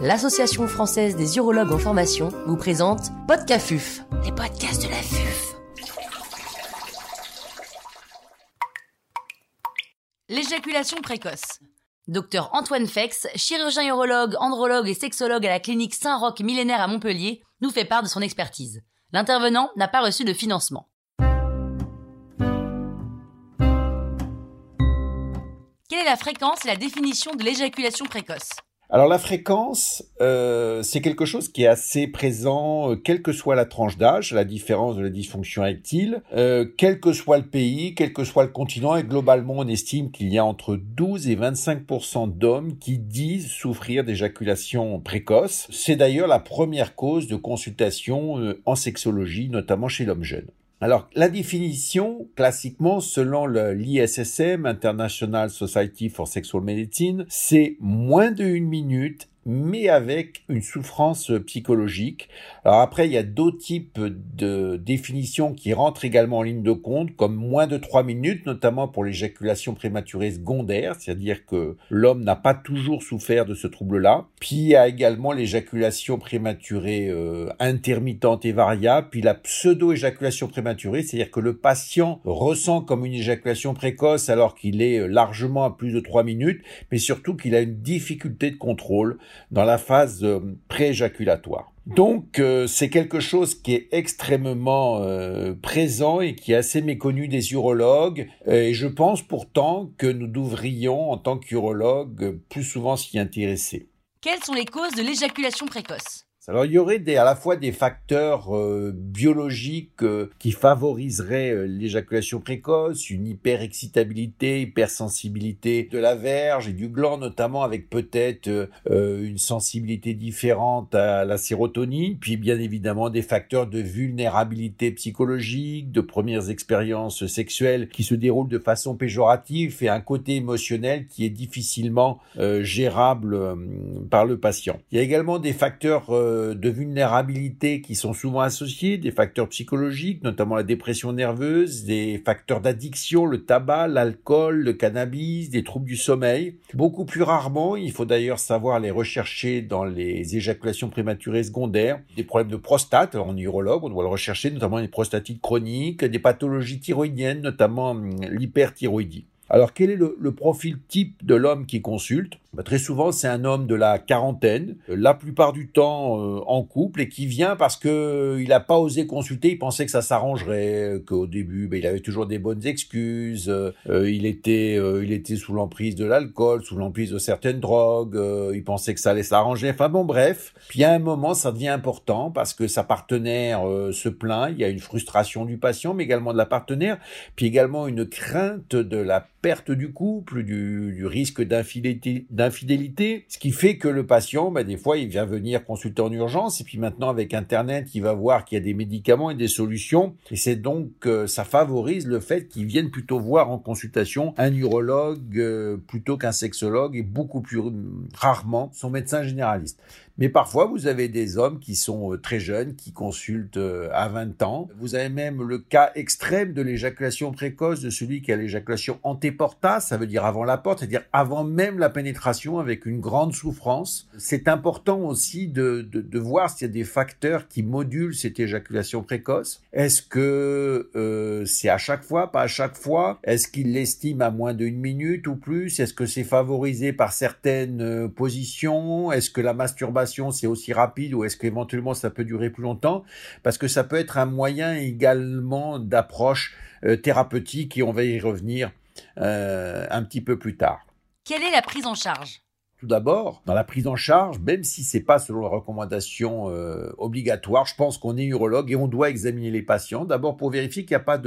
l'Association française des urologues en formation vous présente Podcafuf, les podcasts de la FUF. L'éjaculation précoce. Docteur Antoine Fex, chirurgien urologue, andrologue et sexologue à la clinique Saint-Roch millénaire à Montpellier, nous fait part de son expertise. L'intervenant n'a pas reçu de financement. Quelle est la fréquence et la définition de l'éjaculation précoce? Alors la fréquence, euh, c'est quelque chose qui est assez présent, euh, quelle que soit la tranche d'âge, la différence de la dysfonction érectile, euh, quel que soit le pays, quel que soit le continent, et globalement on estime qu'il y a entre 12 et 25% d'hommes qui disent souffrir d'éjaculation précoce. C'est d'ailleurs la première cause de consultation euh, en sexologie, notamment chez l'homme jeune. Alors, la définition, classiquement, selon l'ISSM, International Society for Sexual Medicine, c'est moins de une minute mais avec une souffrance psychologique. Alors après, il y a d'autres types de définitions qui rentrent également en ligne de compte, comme moins de trois minutes, notamment pour l'éjaculation prématurée secondaire, c'est-à-dire que l'homme n'a pas toujours souffert de ce trouble-là. Puis il y a également l'éjaculation prématurée euh, intermittente et variable, puis la pseudo-éjaculation prématurée, c'est-à-dire que le patient ressent comme une éjaculation précoce alors qu'il est euh, largement à plus de trois minutes, mais surtout qu'il a une difficulté de contrôle dans la phase euh, prééjaculatoire. Donc euh, c'est quelque chose qui est extrêmement euh, présent et qui est assez méconnu des urologues et je pense pourtant que nous devrions en tant qu'urologues plus souvent s'y intéresser. Quelles sont les causes de l'éjaculation précoce? Alors il y aurait des, à la fois des facteurs euh, biologiques euh, qui favoriseraient euh, l'éjaculation précoce, une hyperexcitabilité, hypersensibilité de la verge et du gland notamment avec peut-être une sensibilité différente à la sérotonine, puis bien évidemment des facteurs de vulnérabilité psychologique, de premières expériences sexuelles qui se déroulent de façon péjorative et un côté émotionnel qui est difficilement gérable par le patient. Il y a également des facteurs de vulnérabilité qui sont souvent associés, des facteurs psychologiques, notamment la dépression nerveuse, des facteurs d'addiction, le tabac, l'alcool, le cannabis, des troubles du sommeil. Beaucoup plus rarement, il faut d'ailleurs savoir les rechercher dans les éjaculations prématurées secondaires, des problèmes de prostate, en urologue, on doit le rechercher, notamment les prostatites chroniques, des pathologies thyroïdiennes, notamment hum, l'hyperthyroïdie. Alors quel est le, profil type de l'homme qui consulte? Bah, Très souvent c'est un homme de la quarantaine, la plupart du temps euh, en couple et qui vient parce que euh, il n'a pas osé consulter, il pensait que ça s'arrangerait, qu'au début bah, il avait toujours des bonnes excuses, euh, il était il était sous l'emprise de l'alcool, sous l'emprise de certaines drogues, il pensait que ça allait s'arranger. Enfin bon bref, puis à un moment ça devient important parce que sa partenaire se plaint, il y a une frustration du patient mais également de la partenaire, puis également une crainte de la perte du couple, du, risque d'infidélité, ce qui fait que le patient, bah, des fois, il vient venir consulter en urgence, et puis maintenant, avec Internet, il va voir qu'il y a des médicaments et des solutions, et c'est donc, euh, ça favorise le fait qu'il vienne plutôt voir en consultation un urologue euh, plutôt qu'un sexologue, et beaucoup plus rarement son médecin généraliste. Mais parfois, vous avez des hommes qui sont euh, très jeunes, qui consultent euh, à 20 ans. Vous avez même le cas extrême de l'éjaculation précoce de celui qui a l'éjaculation antéporta, ça veut dire avant la porte, c'est-à-dire avant même la pénétration avec une grande souffrance. C'est important aussi de, de, de voir s'il y a des facteurs qui modulent cette éjaculation précoce. Est-ce que euh, c'est à chaque fois, pas à chaque fois? Est-ce qu'il l'estime à moins d'une minute ou plus? Est-ce que c'est favorisé par certaines euh, positions? Est-ce que la masturbation c'est aussi rapide ou est-ce qu'éventuellement ça peut durer plus longtemps? Parce que ça peut être un moyen également d'approche euh, thérapeutique et on va y revenir euh, un petit peu plus tard. Quelle est la prise en charge? Tout d'abord, dans la prise en charge, même si c'est pas selon la recommandation euh, obligatoire, je pense qu'on est urologue et on doit examiner les patients. D'abord pour vérifier qu'il n'y a pas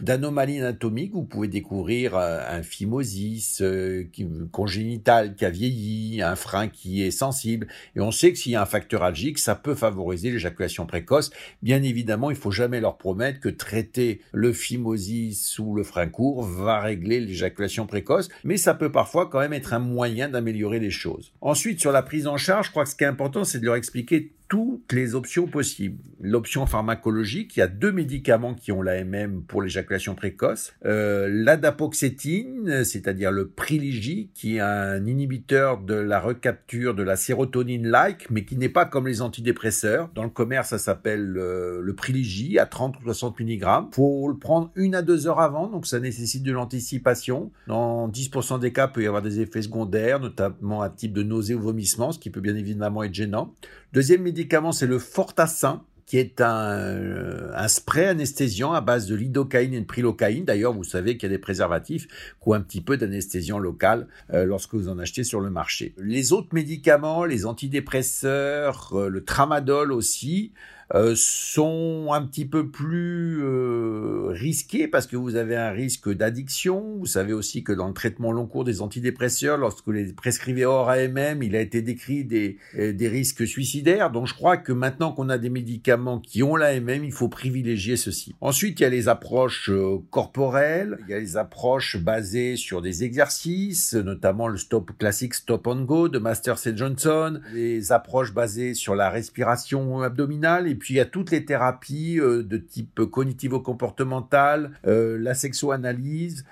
d'anomalie anatomique. Vous pouvez découvrir euh, un phimosis euh, congénital qui a vieilli, un frein qui est sensible. Et on sait que s'il y a un facteur algique, ça peut favoriser l'éjaculation précoce. Bien évidemment, il faut jamais leur promettre que traiter le phimosis ou le frein court va régler l'éjaculation précoce, mais ça peut parfois quand même être un moyen d'améliorer les Ensuite, sur la prise en charge, je crois que ce qui est important, c'est de leur expliquer toutes les options possibles. L'option pharmacologique, il y a deux médicaments qui ont l'AMM pour l'éjaculation précoce. Euh, L'adapoxétine, c'est-à-dire le Privilégie, qui est un inhibiteur de la recapture de la sérotonine-like, mais qui n'est pas comme les antidépresseurs. Dans le commerce, ça s'appelle euh, le Privilégie à 30 ou 60 mg. Faut le prendre une à deux heures avant, donc ça nécessite de l'anticipation. Dans 10% des cas, il peut y avoir des effets secondaires, notamment un type de nausée ou vomissement, ce qui peut bien évidemment être gênant. Deuxième médicament, c'est le Fortassin qui est un, un, spray anesthésiant à base de lidocaïne et de prilocaïne. D'ailleurs, vous savez qu'il y a des préservatifs ont un petit peu d'anesthésiant local euh, lorsque vous en achetez sur le marché. Les autres médicaments, les antidépresseurs, euh, le tramadol aussi, euh, sont un petit peu plus euh, risqués parce que vous avez un risque d'addiction. Vous savez aussi que dans le traitement long cours des antidépresseurs, lorsque vous les prescrivez hors AMM, il a été décrit des, euh, des risques suicidaires. Donc je crois que maintenant qu'on a des médicaments qui ont l'AMM, il faut privilégier ceci. Ensuite, il y a les approches corporelles, il y a les approches basées sur des exercices, notamment le stop classique Stop and Go de Masters et Johnson, les approches basées sur la respiration abdominale et puis il y a toutes les thérapies euh, de type cognitivo-comportemental, euh, la sexoanalyse.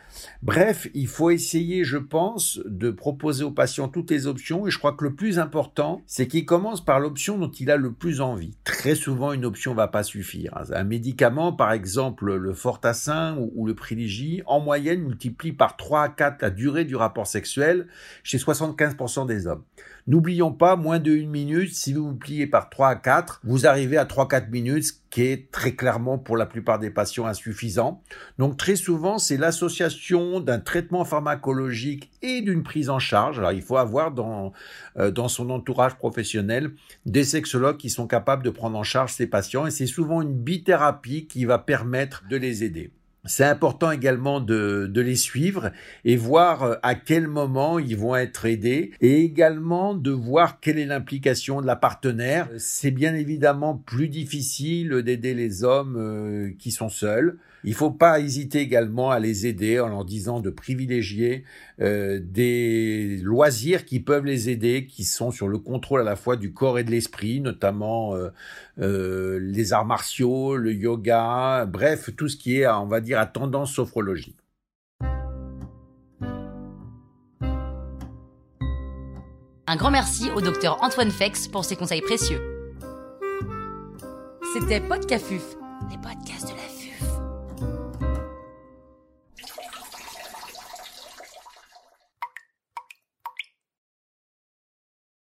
Bref, il faut essayer, je pense, de proposer aux patients toutes les options. Et je crois que le plus important, c'est qu'il commence par l'option dont il a le plus envie. Très souvent, une option va pas suffire. Un médicament, par exemple, le Fortassin ou, le Privilégie, en moyenne, multiplie par 3 à 4 la durée du rapport sexuel chez 75% des hommes. N'oublions pas, moins de une minute, si vous multipliez par 3 à 4, vous arrivez à 3-4 minutes, ce qui est très clairement pour la plupart des patients insuffisant. Donc très souvent, c'est l'association d'un traitement pharmacologique et d'une prise en charge. Alors il faut avoir dans, euh, dans son entourage professionnel des sexologues qui sont capables de prendre en charge ces patients et c'est souvent une bithérapie qui va permettre de les aider. C'est important également de, de, les suivre et voir euh, à quel moment ils vont être aidés et également de voir quelle est l'implication de la partenaire. C'est bien évidemment plus difficile d'aider les hommes euh, qui sont seuls. Il faut pas hésiter également à les aider en leur disant de privilégier euh, des loisirs qui peuvent les aider, qui sont sur le contrôle à la fois du corps et de l'esprit, notamment euh, euh, les arts martiaux, le yoga, bref, tout ce qui est, on va dire, tendance sophrologique. Un grand merci au docteur Antoine Fex pour ses conseils précieux. C'était Podcafuf, les podcasts de la